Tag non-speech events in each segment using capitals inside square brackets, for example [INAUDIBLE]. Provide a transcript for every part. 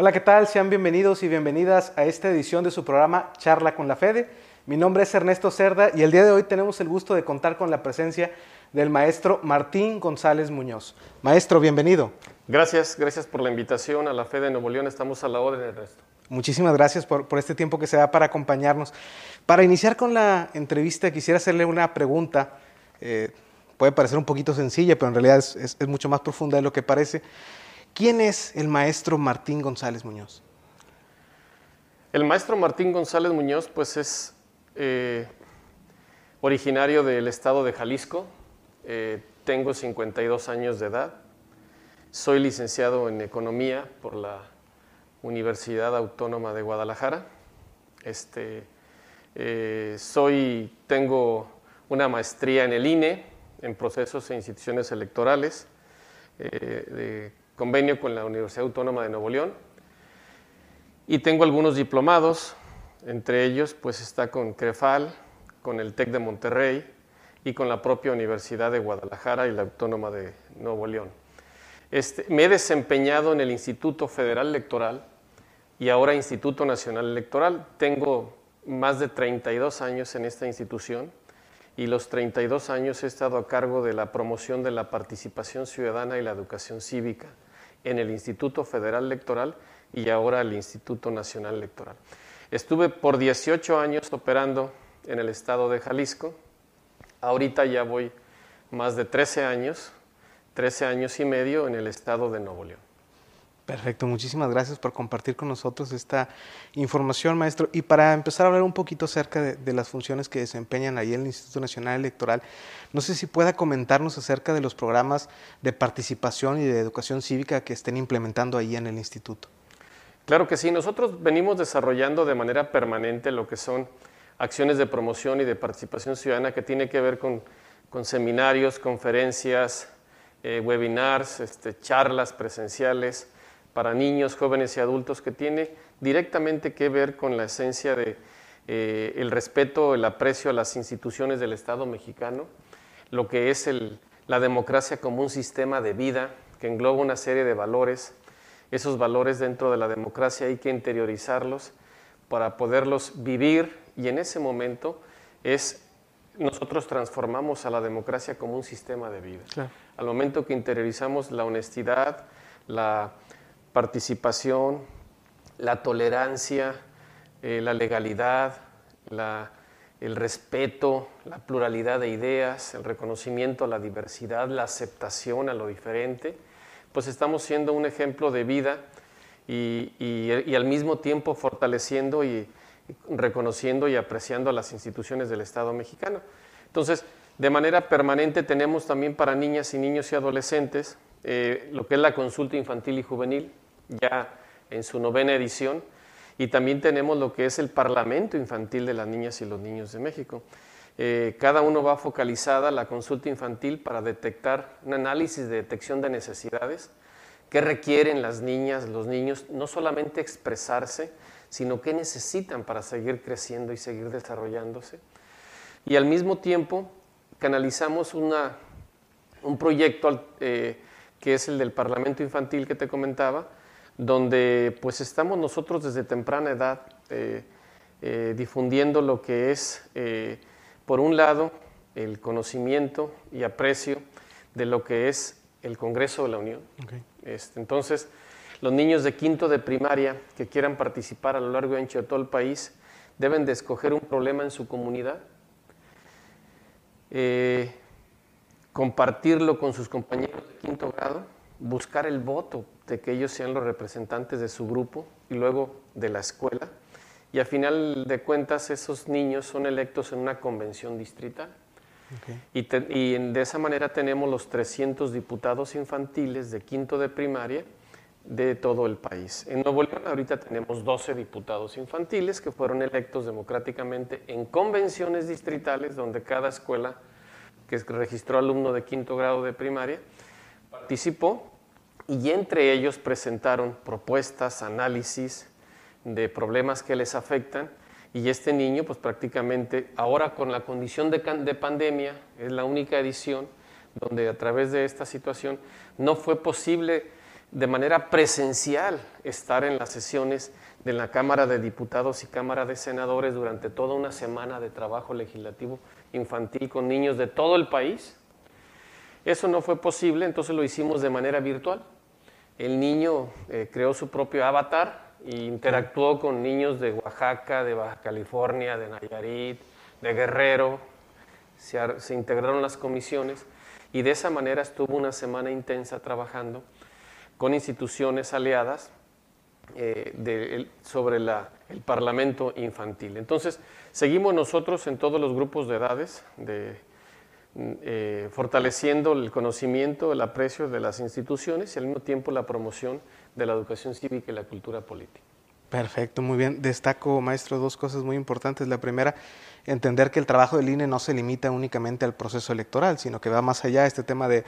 Hola, ¿qué tal? Sean bienvenidos y bienvenidas a esta edición de su programa Charla con la Fede. Mi nombre es Ernesto Cerda y el día de hoy tenemos el gusto de contar con la presencia del maestro Martín González Muñoz. Maestro, bienvenido. Gracias, gracias por la invitación a la Fede de Nuevo León. Estamos a la orden, Ernesto. Muchísimas gracias por, este tiempo que se da para acompañarnos. Para iniciar con la entrevista, quisiera hacerle una pregunta. Eh, puede parecer un poquito sencilla, pero en realidad es mucho más profunda de lo que parece. ¿Quién es el maestro Martín González Muñoz? El maestro Martín González Muñoz, pues es eh, originario del estado de Jalisco. Eh, tengo 52 años de edad. Soy licenciado en Economía por la Universidad Autónoma de Guadalajara. Este, eh, soy, tengo una maestría en el INE, en procesos e instituciones electorales, de convenio con la Universidad Autónoma de Nuevo León y tengo algunos diplomados, entre ellos pues está con CREFAL, con el TEC de Monterrey y con la propia Universidad de Guadalajara y la Autónoma de Nuevo León. Este, me he desempeñado en el Instituto Federal Electoral y ahora Instituto Nacional Electoral. Tengo más de 32 años en esta institución y los 32 años he estado a cargo de la promoción de la participación ciudadana y la educación cívica en el Instituto Federal Electoral y ahora el Instituto Nacional Electoral. Estuve por 18 años operando en el estado de Jalisco. Ahorita ya voy más de 13 años, 13 años y medio en el estado de Nuevo León. Perfecto, muchísimas gracias por compartir con nosotros esta información, maestro. Y para empezar a hablar un poquito acerca de, las funciones que desempeñan ahí en el Instituto Nacional Electoral, no sé si pueda comentarnos acerca de los programas de participación y de educación cívica que estén implementando ahí en el instituto. Claro que sí, nosotros venimos desarrollando de manera permanente lo que son acciones de promoción y de participación ciudadana que tiene que ver con, seminarios, conferencias, eh, webinars, este, charlas presenciales, para niños, jóvenes y adultos que tiene directamente que ver con la esencia de eh, el respeto, el aprecio a las instituciones del Estado mexicano, lo que es la democracia como un sistema de vida que engloba una serie de valores. Esos valores dentro de la democracia hay que interiorizarlos para poderlos vivir y en ese momento es nosotros transformamos a la democracia como un sistema de vida. Al momento que interiorizamos la honestidad, la participación, la tolerancia, eh, la legalidad, el respeto, la pluralidad de ideas, el reconocimiento a la diversidad, la aceptación a lo diferente, pues estamos siendo un ejemplo de vida y, al mismo tiempo fortaleciendo y reconociendo y apreciando a las instituciones del Estado mexicano. Entonces, de manera permanente tenemos también para niñas y niños y adolescentes eh, lo que es la consulta infantil y juvenil, ya en su novena edición, y también tenemos lo que es el Parlamento Infantil de las Niñas y los Niños de México. Eh, cada uno va focalizada la consulta infantil para detectar un análisis de detección de necesidades, qué requieren las niñas, los niños, no solamente expresarse, sino qué necesitan para seguir creciendo y seguir desarrollándose. Y al mismo tiempo canalizamos una, un proyecto eh, que es el del Parlamento Infantil que te comentaba, donde pues estamos nosotros desde temprana edad eh, eh, difundiendo lo que es, eh, por un lado, el conocimiento y aprecio de lo que es el Congreso de la Unión. Este, entonces, los niños de quinto de primaria que quieran participar a lo largo y ancho de todo el país deben de escoger un problema en su comunidad, compartirlo con sus compañeros de quinto grado, buscar el voto de que ellos sean los representantes de su grupo y luego de la escuela. Y a final de cuentas esos niños son electos en una convención distrital. Y, de esa manera tenemos los 300 diputados infantiles de quinto de primaria de todo el país. En Nuevo León ahorita tenemos 12 diputados infantiles que fueron electos democráticamente en convenciones distritales donde cada escuela que registró alumno de quinto grado de primaria participó y entre ellos presentaron propuestas, análisis de problemas que les afectan. Y este niño pues prácticamente ahora con la condición de, pandemia es la única edición donde a través de esta situación no fue posible de manera presencial estar en las sesiones de la Cámara de Diputados y Cámara de Senadores durante toda una semana de trabajo legislativo infantil con niños de todo el país. Eso no fue posible, entonces lo hicimos de manera virtual. El niño eh, creó su propio avatar e interactuó con niños de Oaxaca, de Baja California, de Nayarit, de Guerrero. se integraron las comisiones y de esa manera estuvo una semana intensa trabajando con instituciones aliadas eh, sobre el Parlamento infantil. Entonces, seguimos nosotros en todos los grupos de edades, eh, fortaleciendo el conocimiento, el aprecio de las instituciones y al mismo tiempo la promoción de la educación cívica y la cultura política. Perfecto, muy bien. Destaco, maestro, dos cosas muy importantes. La primera, entender que el trabajo del INE no se limita únicamente al proceso electoral, sino que va más allá. Este tema de,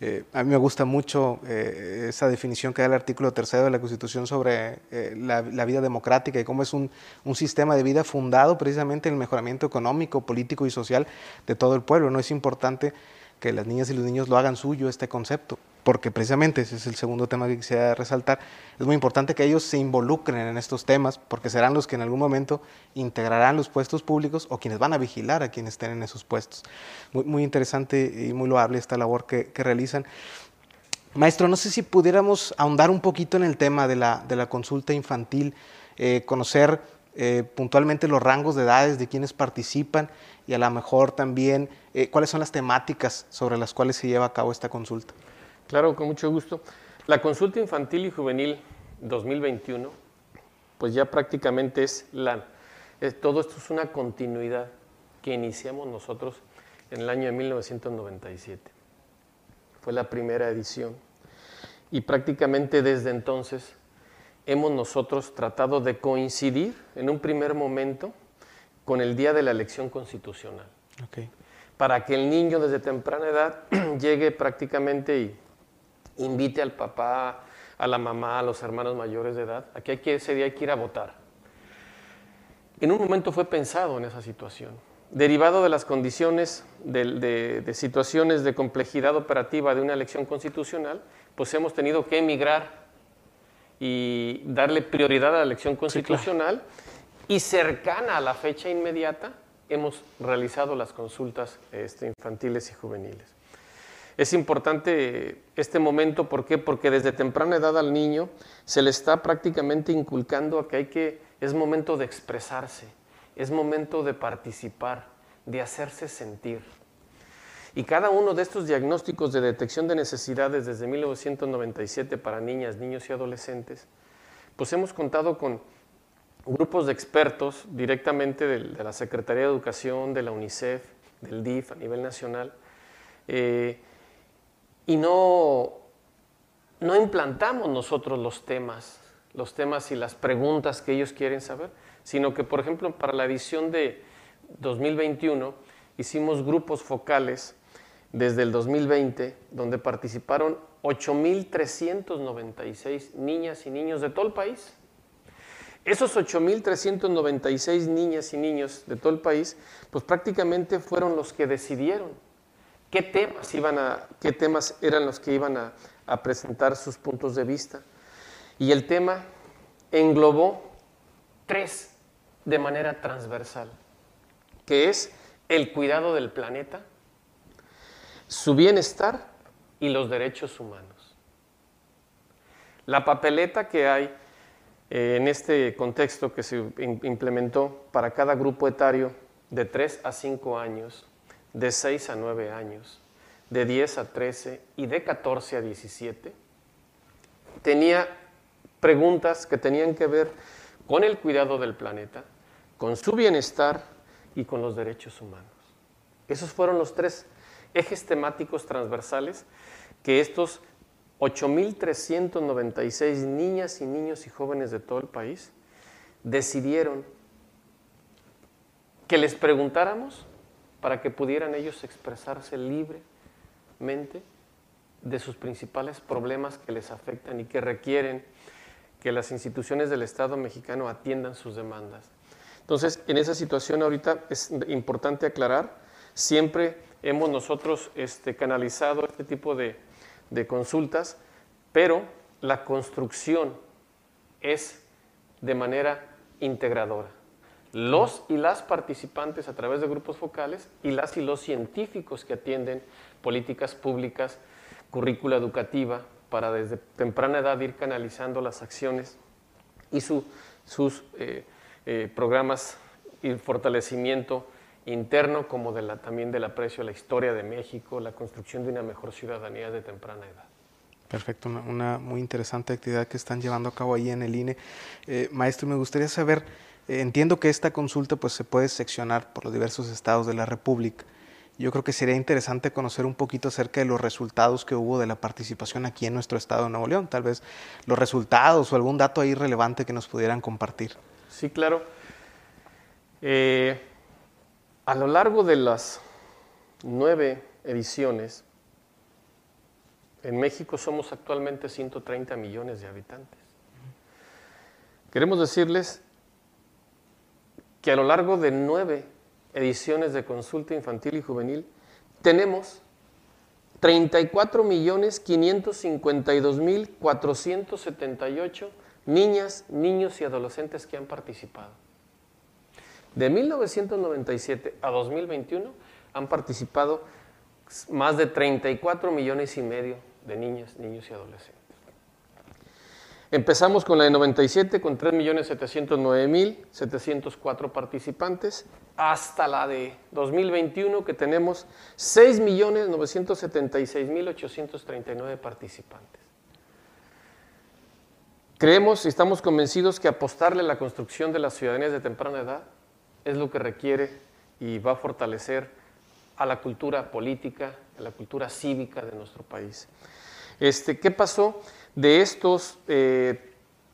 eh, a mí me gusta mucho eh, esa definición que da el artículo tercero de la Constitución sobre eh, la, vida democrática y cómo es un, un, sistema de vida fundado precisamente en el mejoramiento económico, político y social de todo el pueblo. No es importante que las niñas y los niños lo hagan suyo este concepto porque precisamente ese es el segundo tema que quisiera resaltar, es muy importante que ellos se involucren en estos temas, porque serán los que en algún momento integrarán los puestos públicos o quienes van a vigilar a quienes estén en esos puestos. Muy, interesante y muy loable esta labor que, realizan. Maestro, no sé si pudiéramos ahondar un poquito en el tema de la, consulta infantil, eh, conocer eh, puntualmente los rangos de edades de quienes participan y a lo mejor también eh, cuáles son las temáticas sobre las cuales se lleva a cabo esta consulta. Claro, con mucho gusto. La consulta infantil y juvenil 2021, pues ya prácticamente es la... todo esto es una continuidad que iniciamos nosotros en el año de 1997. Fue la primera edición. Y prácticamente desde entonces hemos nosotros tratado de coincidir en un primer momento con el día de la elección constitucional. Para que el niño desde temprana edad [CLEARS THROAT] llegue prácticamente y invite al papá, a la mamá, a los hermanos mayores de edad, aquí hay que, ese día hay que ir a votar. En un momento fue pensado en esa situación, derivado de las condiciones de, situaciones de complejidad operativa de una elección constitucional, pues hemos tenido que emigrar y darle prioridad a la elección constitucional y cercana a la fecha inmediata hemos realizado las consultas este, infantiles y juveniles. Es importante este momento, ¿por qué? Porque desde temprana edad al niño se le está prácticamente inculcando a que hay que, es momento de expresarse, es momento de participar, de hacerse sentir. Y cada uno de estos diagnósticos de detección de necesidades desde 1997 para niñas, niños y adolescentes, pues hemos contado con grupos de expertos directamente de, la Secretaría de Educación, de la UNICEF, del DIF a nivel nacional, eh, y no, no implantamos nosotros los temas, los temas y las preguntas que ellos quieren saber, sino que, por ejemplo, para la edición de 2021 hicimos grupos focales desde el 2020, donde participaron 8.396 niñas y niños de todo el país. Esos 8.396 niñas y niños de todo el país, pues prácticamente fueron los que decidieron qué temas, iban a, qué temas eran los que iban a, a presentar sus puntos de vista. Y el tema englobó tres de manera transversal, que es el cuidado del planeta, su bienestar y los derechos humanos. La papeleta que hay eh, en este contexto que se implementó para cada grupo etario de 3 a 5 años de 6 a 9 años, de 10 a 13 y de 14 a 17, tenía preguntas que tenían que ver con el cuidado del planeta, con su bienestar y con los derechos humanos. Esos fueron los tres ejes temáticos transversales que estos 8.396 niñas y niños y jóvenes de todo el país decidieron que les preguntáramos para que pudieran ellos expresarse libremente de sus principales problemas que les afectan y que requieren que las instituciones del Estado mexicano atiendan sus demandas. Entonces, en esa situación ahorita es importante aclarar, siempre hemos nosotros este, canalizado este tipo de, de consultas, pero la construcción es de manera integradora. Los y las participantes a través de grupos focales y las y los científicos que atienden políticas públicas, currícula educativa, para desde temprana edad ir canalizando las acciones y sus eh, eh, programas y fortalecimiento interno como de la, también del aprecio a la historia de México, la construcción de una mejor ciudadanía de temprana edad. Perfecto, una, muy interesante actividad que están llevando a cabo ahí en el INE. Eh, maestro, me gustaría saber, entiendo que esta consulta pues, se puede seccionar por los diversos estados de la República. Yo creo que sería interesante conocer un poquito acerca de los resultados que hubo de la participación aquí en nuestro estado de Nuevo León, tal vez los resultados o algún dato ahí relevante que nos pudieran compartir. Sí, claro. Eh, a lo largo de las nueve ediciones, en México somos actualmente 130 millones de habitantes. Queremos decirles que a lo largo de nueve ediciones de consulta infantil y juvenil tenemos 34 millones 552 mil 478 niñas, niños y adolescentes que han participado. De 1997 a 2021 han participado más de 34 millones y medio de niñas, niños y adolescentes. Empezamos con la de 97 con 3.709.704 participantes hasta la de 2021 que tenemos 6.976.839 participantes. Creemos y estamos convencidos que apostarle a la construcción de las ciudadanías de temprana edad es lo que requiere y va a fortalecer a la cultura política, a la cultura cívica de nuestro país. Este, ¿Qué pasó de estos eh,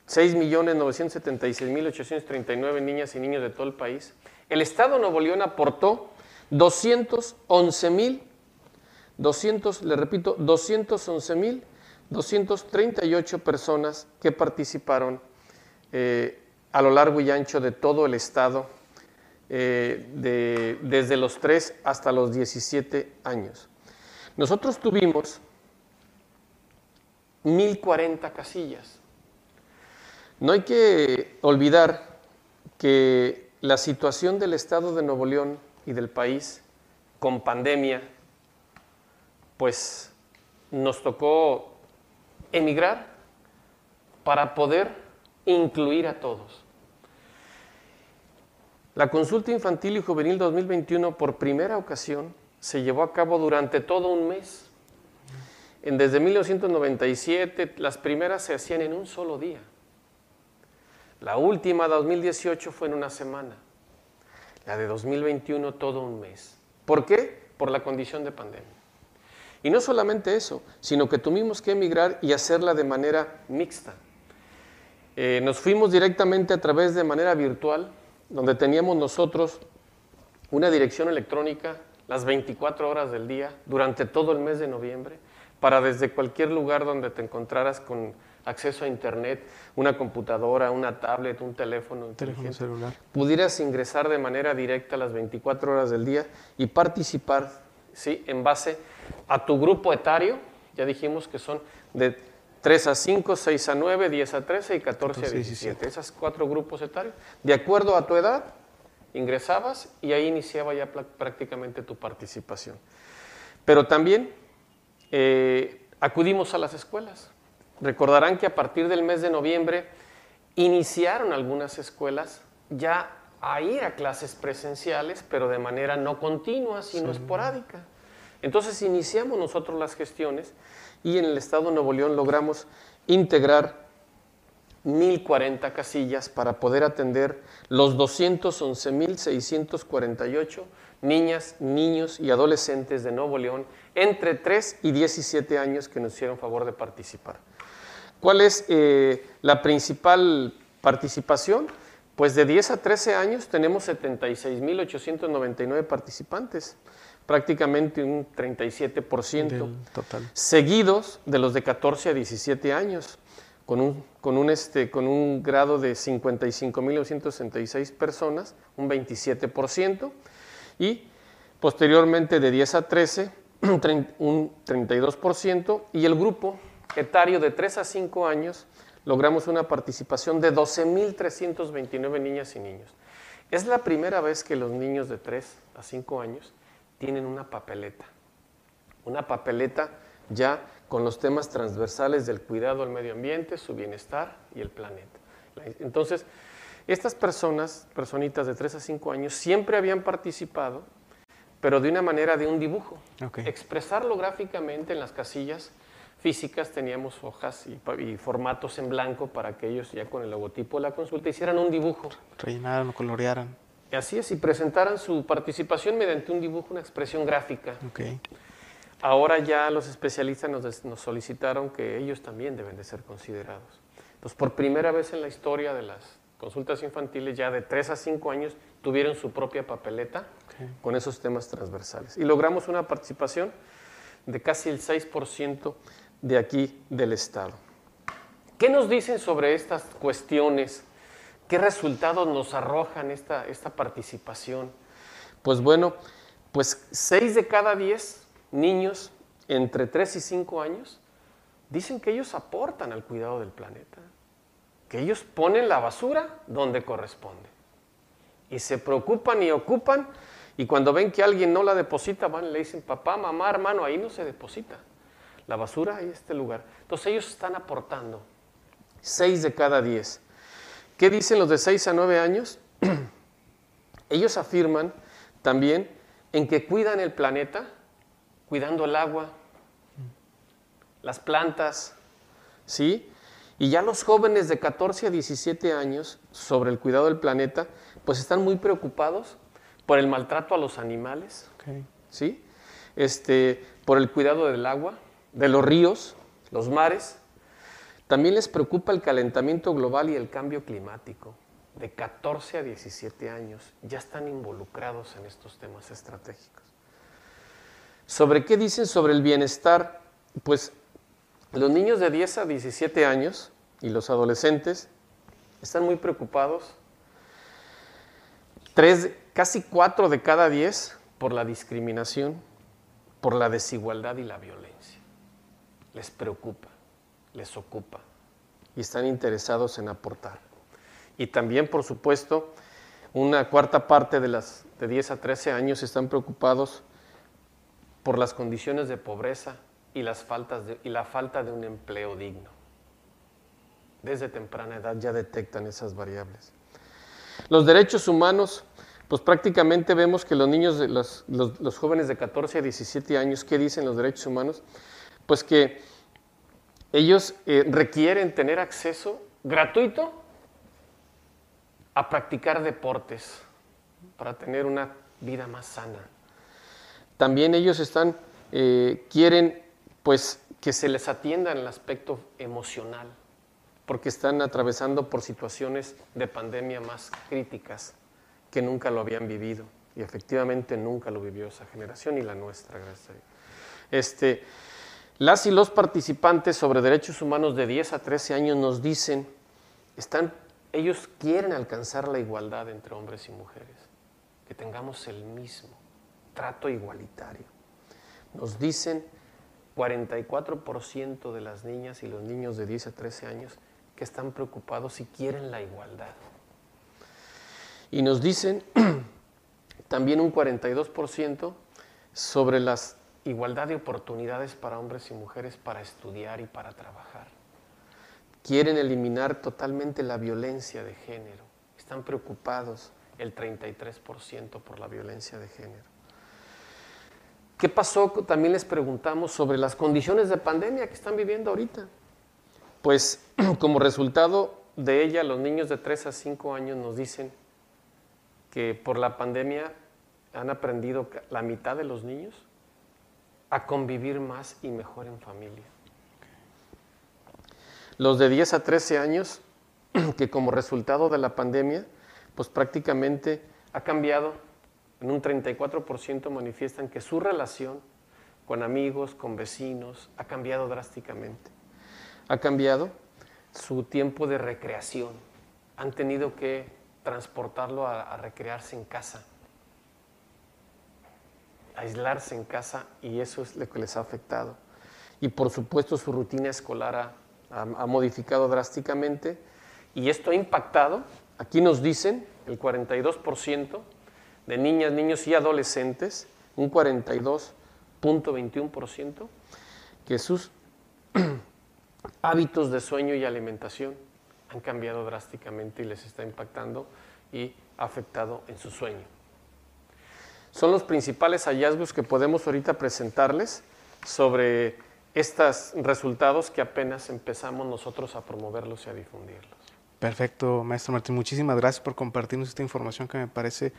6.976.839 niñas y niños de todo el país? El Estado de Nuevo León aportó 211.000, 200, le repito, 211.238 personas que participaron eh, a lo largo y ancho de todo el Estado eh, de, desde los 3 hasta los 17 años. Nosotros tuvimos 1040 casillas. No hay que olvidar que la situación del Estado de Nuevo León y del país con pandemia, pues nos tocó emigrar para poder incluir a todos. La consulta infantil y juvenil 2021 por primera ocasión se llevó a cabo durante todo un mes. Desde 1997 las primeras se hacían en un solo día. La última, 2018, fue en una semana. La de 2021 todo un mes. ¿Por qué? Por la condición de pandemia. Y no solamente eso, sino que tuvimos que emigrar y hacerla de manera mixta. Eh, nos fuimos directamente a través de manera virtual donde teníamos nosotros una dirección electrónica las 24 horas del día durante todo el mes de noviembre, para desde cualquier lugar donde te encontraras con acceso a internet, una computadora, una tablet, un teléfono, teléfono celular, pudieras ingresar de manera directa las 24 horas del día y participar, ¿sí? En base a tu grupo etario, ya dijimos que son de 3 a 5, 6 a 9, 10 a 13 y 14 a 17. Esos cuatro grupos etarios. De acuerdo a tu edad, ingresabas y ahí iniciaba ya prácticamente tu participación. Pero también eh, acudimos a las escuelas. Recordarán que a partir del mes de noviembre iniciaron algunas escuelas ya a ir a clases presenciales, pero de manera no continua, sino esporádica. Entonces iniciamos nosotros las gestiones y en el estado de Nuevo León logramos integrar 1040 casillas para poder atender los 211.648 niñas, niños y adolescentes de Nuevo León entre 3 y 17 años que nos hicieron favor de participar. ¿Cuál es eh, la principal participación? Pues de 10 a 13 años tenemos 76.899 participantes prácticamente un 37%, total. seguidos de los de 14 a 17 años, con un, con un, este, con un grado de 55.966 personas, un 27%, y posteriormente de 10 a 13, [CLEARS THROAT] un 32%, y el grupo etario de 3 a 5 años, logramos una participación de 12.329 niñas y niños. Es la primera vez que los niños de 3 a 5 años tienen una papeleta. Una papeleta ya con los temas transversales del cuidado al medio ambiente, su bienestar y el planeta. Entonces, estas personas, personitas de 3 a 5 años, siempre habían participado, pero de una manera de un dibujo. Expresarlo gráficamente en las casillas físicas teníamos hojas y, formatos en blanco para que ellos ya con el logotipo de la consulta hicieran un dibujo. Rellenaran o colorearan. Así es, y presentaran su participación mediante un dibujo, una expresión gráfica. Ahora ya los especialistas nos, nos, solicitaron que ellos también deben de ser considerados. Entonces, por primera vez en la historia de las consultas infantiles, ya de 3 a 5 años, tuvieron su propia papeleta con esos temas transversales. Y logramos una participación de casi el 6% de aquí del Estado. ¿Qué nos dicen sobre estas cuestiones? ¿Qué resultados nos arrojan esta, esta participación? Pues bueno, pues 6 de cada 10 niños entre 3 y 5 años dicen que ellos aportan al cuidado del planeta, que ellos ponen la basura donde corresponde y se preocupan y ocupan y cuando ven que alguien no la deposita van y le dicen, papá, mamá, hermano, ahí no se deposita la basura y este lugar. Entonces ellos están aportando. Seis de cada diez. ¿Qué dicen los de seis a nueve años? [CLEARS THROAT] ellos afirman también en que cuidan el planeta, cuidando el agua, las plantas, ¿sí? Y ya los jóvenes de 14 a 17 años sobre el cuidado del planeta, pues están muy preocupados por el maltrato a los animales, ¿sí? Este, por el cuidado del agua, de los ríos, los mares. También les preocupa el calentamiento global y el cambio climático. De 14 a 17 años ya están involucrados en estos temas estratégicos. ¿Sobre qué dicen sobre el bienestar? Pues los niños de 10 a 17 años y los adolescentes están muy preocupados. Tres, casi 4 de cada 10 por la discriminación, por la desigualdad y la violencia les preocupa, les ocupa y están interesados en aportar. Y también, por supuesto, una cuarta parte de las de 10 a 13 años están preocupados por las condiciones de pobreza y, las faltas y la falta de un empleo digno. Desde temprana edad ya detectan esas variables. Los derechos humanos, pues prácticamente vemos que los niños, los, los jóvenes de 14 a 17 años, ¿qué dicen los derechos humanos? Pues que ellos eh, requieren tener acceso gratuito a practicar deportes para tener una vida más sana. También ellos están, eh, quieren pues que se les atienda en el aspecto emocional, porque están atravesando por situaciones de pandemia más críticas que nunca lo habían vivido. Y efectivamente nunca lo vivió esa generación y la nuestra, gracias a Dios. Este, las y los participantes sobre derechos humanos de 10 a 13 años nos dicen, están, ellos quieren alcanzar la igualdad entre hombres y mujeres, que tengamos el mismo trato igualitario. Nos dicen 44% de las niñas y los niños de 10 a 13 años que están preocupados y quieren la igualdad. Y nos dicen [CLEARS THROAT] también un 42% sobre las igualdad de oportunidades para hombres y mujeres para estudiar y para trabajar. Quieren eliminar totalmente la violencia de género. Están preocupados el 33% por la violencia de género. ¿Qué pasó? También les preguntamos sobre las condiciones de pandemia que están viviendo ahorita. Pues [CLEARS THROAT] como resultado de ella, los niños de 3 a 5 años nos dicen que por la pandemia han aprendido la mitad de los niños a convivir más y mejor en familia. Los de 10 a 13 años, [CLEARS THROAT] que como resultado de la pandemia, pues prácticamente ha cambiado, en un 34% manifiestan que su relación con amigos, con vecinos, ha cambiado drásticamente. Ha cambiado su tiempo de recreación. Han tenido que transportarlo a, recrearse en casa aislarse en casa y eso es lo que les ha afectado. y por supuesto su rutina escolar ha, modificado drásticamente y esto ha impactado, aquí nos dicen, el 42% de niñas, niños y adolescentes, un 42.21%, que sus [CLEARS THROAT] hábitos de sueño y alimentación han cambiado drásticamente y les está impactando y afectado en su sueño. Son los principales hallazgos que podemos ahorita presentarles sobre estos resultados que apenas empezamos nosotros a promoverlos y a difundirlos. Perfecto, maestro Martín. Muchísimas gracias por compartirnos esta información que me parece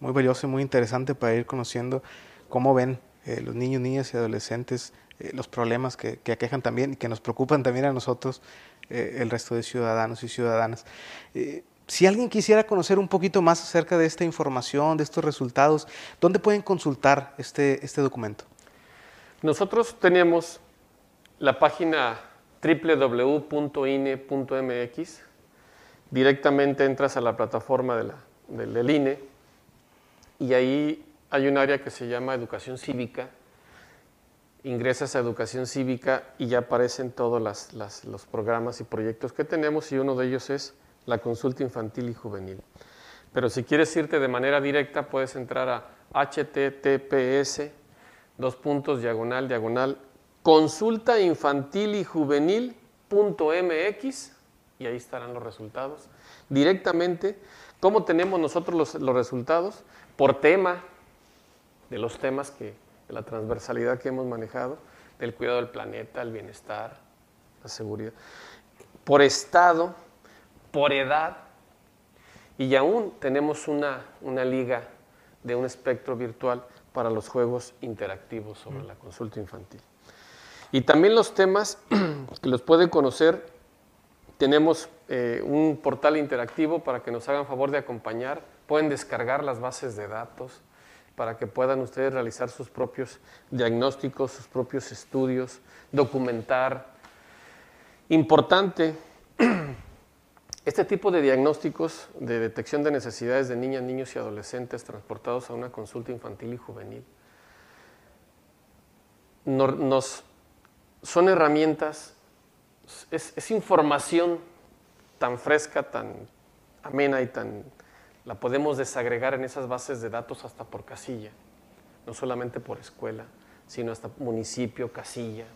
muy valiosa y muy interesante para ir conociendo cómo ven eh, los niños, niñas y adolescentes eh, los problemas que, aquejan también y que nos preocupan también a nosotros, eh, el resto de ciudadanos y ciudadanas. si alguien quisiera conocer un poquito más acerca de esta información, de estos resultados, ¿dónde pueden consultar este, este documento? Nosotros tenemos la página www.ine.mx, directamente entras a la plataforma de la, del INE y ahí hay un área que se llama educación cívica. Ingresas a educación cívica y ya aparecen todos los programas y proyectos que tenemos y uno de ellos es la consulta infantil y juvenil. Pero si quieres irte de manera directa, puedes entrar a https dos puntos diagonal diagonal consulta infantil y juvenil.mx y ahí estarán los resultados. Directamente, ¿cómo tenemos nosotros los, resultados? Por tema, de los temas que, de la transversalidad que hemos manejado, del cuidado del planeta, el bienestar, la seguridad. Por estado, por edad, y aún tenemos una, una liga de un espectro virtual para los juegos interactivos sobre la consulta infantil. Y también los temas [CLEARS THROAT] que los pueden conocer, tenemos eh, un portal interactivo para que nos hagan favor de acompañar. Pueden descargar las bases de datos para que puedan ustedes realizar sus propios diagnósticos, sus propios estudios, documentar. Importante, [CLEARS THROAT] este tipo de diagnósticos de detección de necesidades de niñas, niños y adolescentes transportados a una consulta infantil y juvenil nos son herramientas, es, información tan fresca, tan amena y tan... la podemos desagregar en esas bases de datos hasta por casilla, no solamente por escuela, sino hasta municipio, casilla,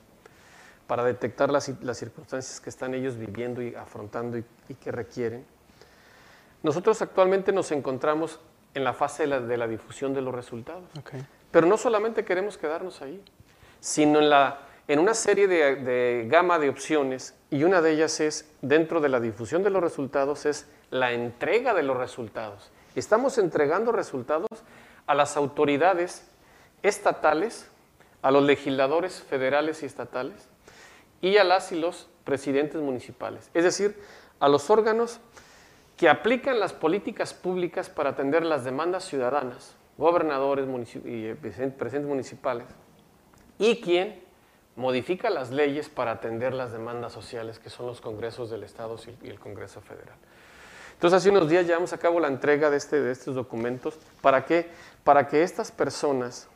para detectar las, circunstancias que están ellos viviendo y afrontando y, que requieren. Nosotros actualmente nos encontramos en la fase de la, difusión de los resultados, pero no solamente queremos quedarnos ahí, sino en la en una serie de, gama de opciones y una de ellas es, dentro de la difusión de los resultados, es la entrega de los resultados. Estamos entregando resultados a las autoridades estatales, a los legisladores federales y estatales y a las y los presidentes municipales. Es decir, a los órganos que aplican las políticas públicas para atender las demandas ciudadanas, gobernadores y eh, presidentes municipales, y quien modifica las leyes para atender las demandas sociales, que son los congresos del Estado y el Congreso Federal. Entonces, hace unos días llevamos a cabo la entrega de, este, de estos documentos. ¿Para qué? Para que estas personas,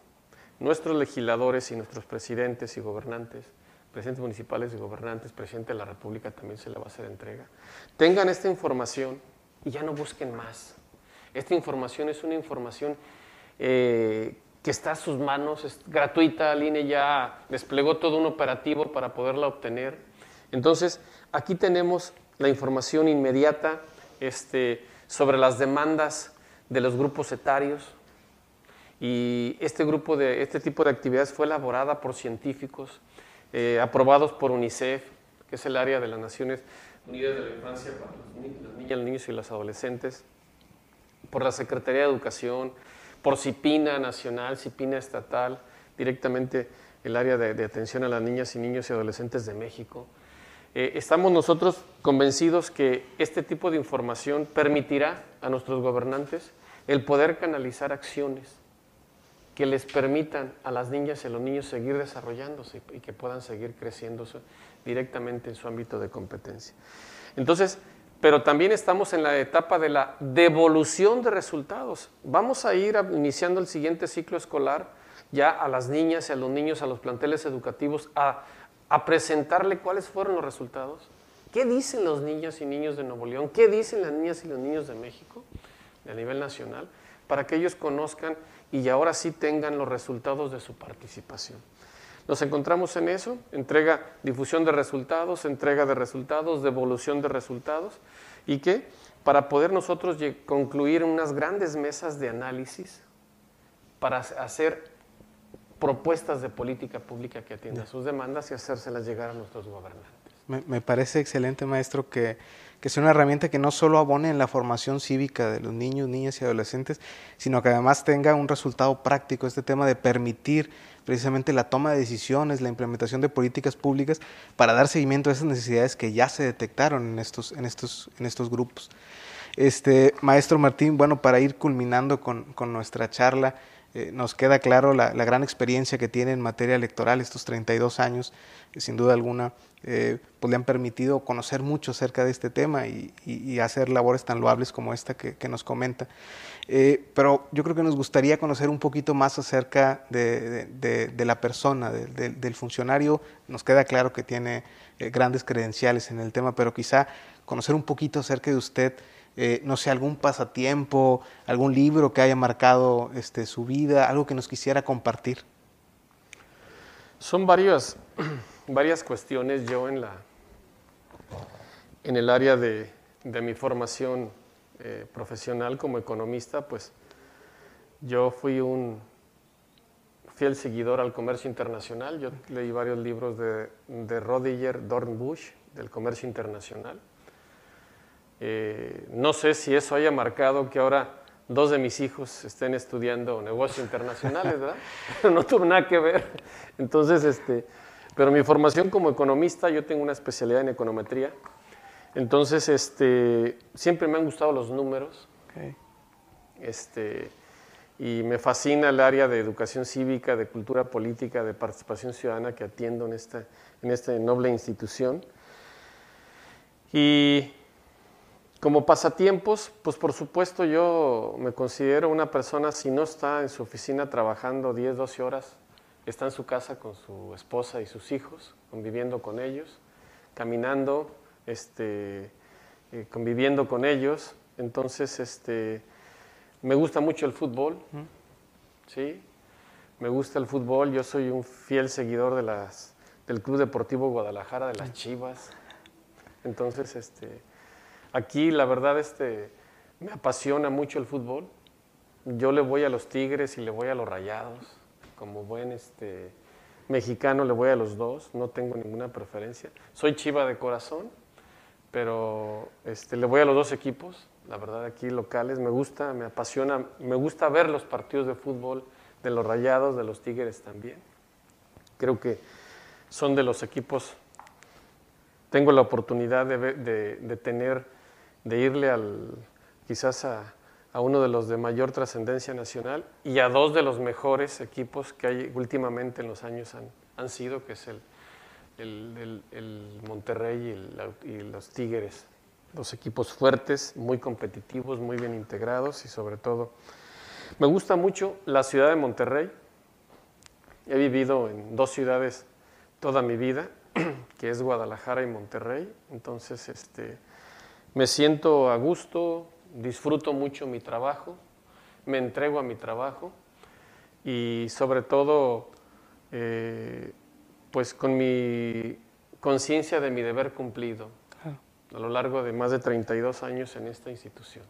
nuestros legisladores y nuestros presidentes y gobernantes, presidentes municipales y gobernantes, presidente de la República también se le va a hacer entrega, tengan esta información y ya no busquen más. Esta información es una información eh, que está a sus manos, es gratuita, el INE ya desplegó todo un operativo para poderla obtener. Entonces, aquí tenemos la información inmediata este, sobre las demandas de los grupos etarios. Y este, grupo de, este tipo de actividades fue elaborada por científicos, eh, aprobados por UNICEF, que es el área de las Naciones Unidas de la Infancia para niños, los niños y los adolescentes, por la Secretaría de Educación, por CIPINA nacional, CIPINA estatal, directamente el área de, atención a las niñas y niños y adolescentes de México. Eh, estamos nosotros convencidos que este tipo de información permitirá a nuestros gobernantes el poder canalizar acciones que les permitan a las niñas y a los niños seguir desarrollándose y que puedan seguir creciendo directamente en su ámbito de competencia. Entonces, pero también estamos en la etapa de la devolución de resultados. Vamos a ir iniciando el siguiente ciclo escolar ya a las niñas y a los niños, a los planteles educativos, a a presentarle cuáles fueron los resultados, qué dicen los niños y niños de Nuevo León, qué dicen las niñas y los niños de México a nivel nacional, para que ellos conozcan y ahora sí tengan los resultados de su participación. Nos encontramos en eso, entrega, difusión de resultados, entrega de resultados, devolución de resultados, y que para poder nosotros concluir unas grandes mesas de análisis para hacer propuestas de política pública que atiendan sus demandas y hacérselas llegar a nuestros gobernantes. Me, parece excelente, maestro, que, que, sea una herramienta que no solo abone en la formación cívica de los niños, niñas y adolescentes, sino que además tenga un resultado práctico, este tema de permitir precisamente la toma de decisiones, la implementación de políticas públicas para dar seguimiento a esas necesidades que ya se detectaron en estos, en estos, en estos grupos. Este, maestro Martín, bueno, para ir culminando con, con nuestra charla, eh, nos queda claro la, gran experiencia que tiene en materia electoral, estos 32 años, sin duda alguna eh, pues le han permitido conocer mucho acerca de este tema y, hacer labores tan loables como esta que, nos comenta. Eh, pero yo creo que nos gustaría conocer un poquito más acerca de, la persona, del funcionario. Nos queda claro que tiene grandes credenciales en el tema, pero quizá conocer un poquito acerca de usted. Eh, no sé, algún pasatiempo, algún libro que haya marcado este, su vida, algo que nos quisiera compartir. Son varias, [CLEARS THROAT] varias cuestiones yo en, la, en el área de, mi formación eh, profesional como economista, pues yo fui un fiel seguidor al comercio internacional. Yo leí varios libros de, de Rodiger Dornbusch, del comercio internacional. Eh, no sé si eso haya marcado que ahora dos de mis hijos estén estudiando negocios internacionales, ¿verdad? [LAUGHS] no tuvo nada que ver. Entonces, este, pero mi formación como economista, yo tengo una especialidad en econometría. Entonces, este, siempre me han gustado los números. Este, y me fascina el área de educación cívica, de cultura política, de participación ciudadana que atiendo en esta, en esta noble institución. Y como pasatiempos, pues por supuesto yo me considero una persona, si no está en su oficina trabajando 10, 12 horas, está en su casa con su esposa y sus hijos, conviviendo con ellos, caminando, este, eh, conviviendo con ellos. Entonces, este, me gusta mucho el fútbol, ¿sí? Me gusta el fútbol, yo soy un fiel seguidor de las, del Club Deportivo Guadalajara, de las Chivas. Entonces, este, Aquí la verdad este, me apasiona mucho el fútbol. Yo le voy a los Tigres y le voy a los Rayados. Como buen este, mexicano le voy a los dos, no tengo ninguna preferencia. Soy chiva de corazón, pero este, le voy a los dos equipos, la verdad aquí locales. Me gusta, me apasiona, me gusta ver los partidos de fútbol de los Rayados, de los Tigres también. Creo que son de los equipos, tengo la oportunidad de, de, de tener de irle al, quizás a, uno de los de mayor trascendencia nacional y a dos de los mejores equipos que últimamente en los años han, han sido, que es el, el, Monterrey y, y, los Tigres. Dos equipos fuertes, muy competitivos, muy bien integrados y sobre todo me gusta mucho la ciudad de Monterrey. He vivido en dos ciudades toda mi vida, [CLEARS THROAT] que es Guadalajara y Monterrey. Entonces, este, me siento a gusto, disfruto mucho mi trabajo, me entrego a mi trabajo y sobre todo eh, pues con mi conciencia de mi deber cumplido a lo largo de más de 32 años en esta institución.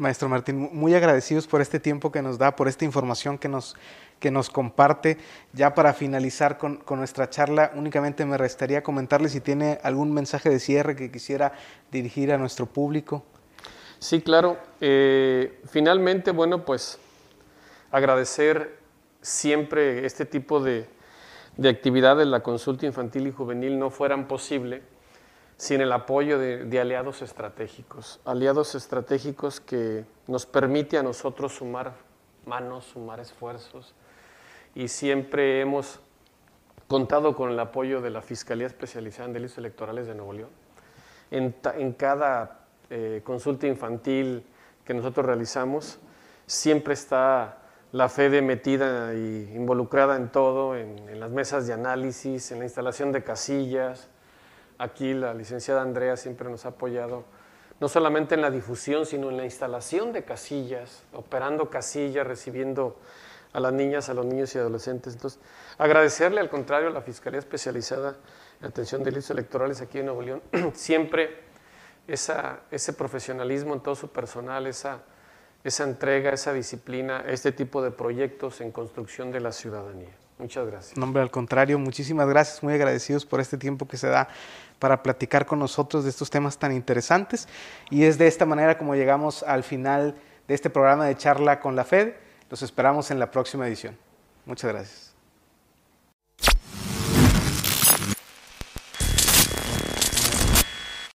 Maestro Martín, muy agradecidos por este tiempo que nos da, por esta información que nos, que nos comparte. Ya para finalizar con, nuestra charla, únicamente me restaría comentarle si tiene algún mensaje de cierre que quisiera dirigir a nuestro público. Sí, claro. Eh, finalmente, bueno, pues agradecer siempre este tipo de, de la consulta infantil y juvenil no fueran posible sin el apoyo de, aliados estratégicos, aliados estratégicos que nos permite a nosotros sumar manos, sumar esfuerzos y siempre hemos contado con el apoyo de la Fiscalía Especializada en Delitos Electorales de Nuevo León. En, cada eh, consulta infantil que nosotros realizamos, siempre está la FEDE metida y involucrada en todo, en, las mesas de análisis, en la instalación de casillas. Aquí la licenciada Andrea siempre nos ha apoyado, no solamente en la difusión, sino en la instalación de casillas, operando casillas, recibiendo a las niñas, a los niños y adolescentes. Entonces, agradecerle al contrario a la Fiscalía Especializada en Atención de Delitos Electorales aquí en Nuevo León, [CLEARS THROAT] siempre ese profesionalismo en todo su personal, esa entrega, esa disciplina, este tipo de proyectos en construcción de la ciudadanía. Muchas gracias. No, al contrario, muchísimas gracias, muy agradecidos por este tiempo que se da para platicar con nosotros de estos temas tan interesantes. Y es de esta manera como llegamos al final de este programa de charla con la FED. Los esperamos en la próxima edición. Muchas gracias.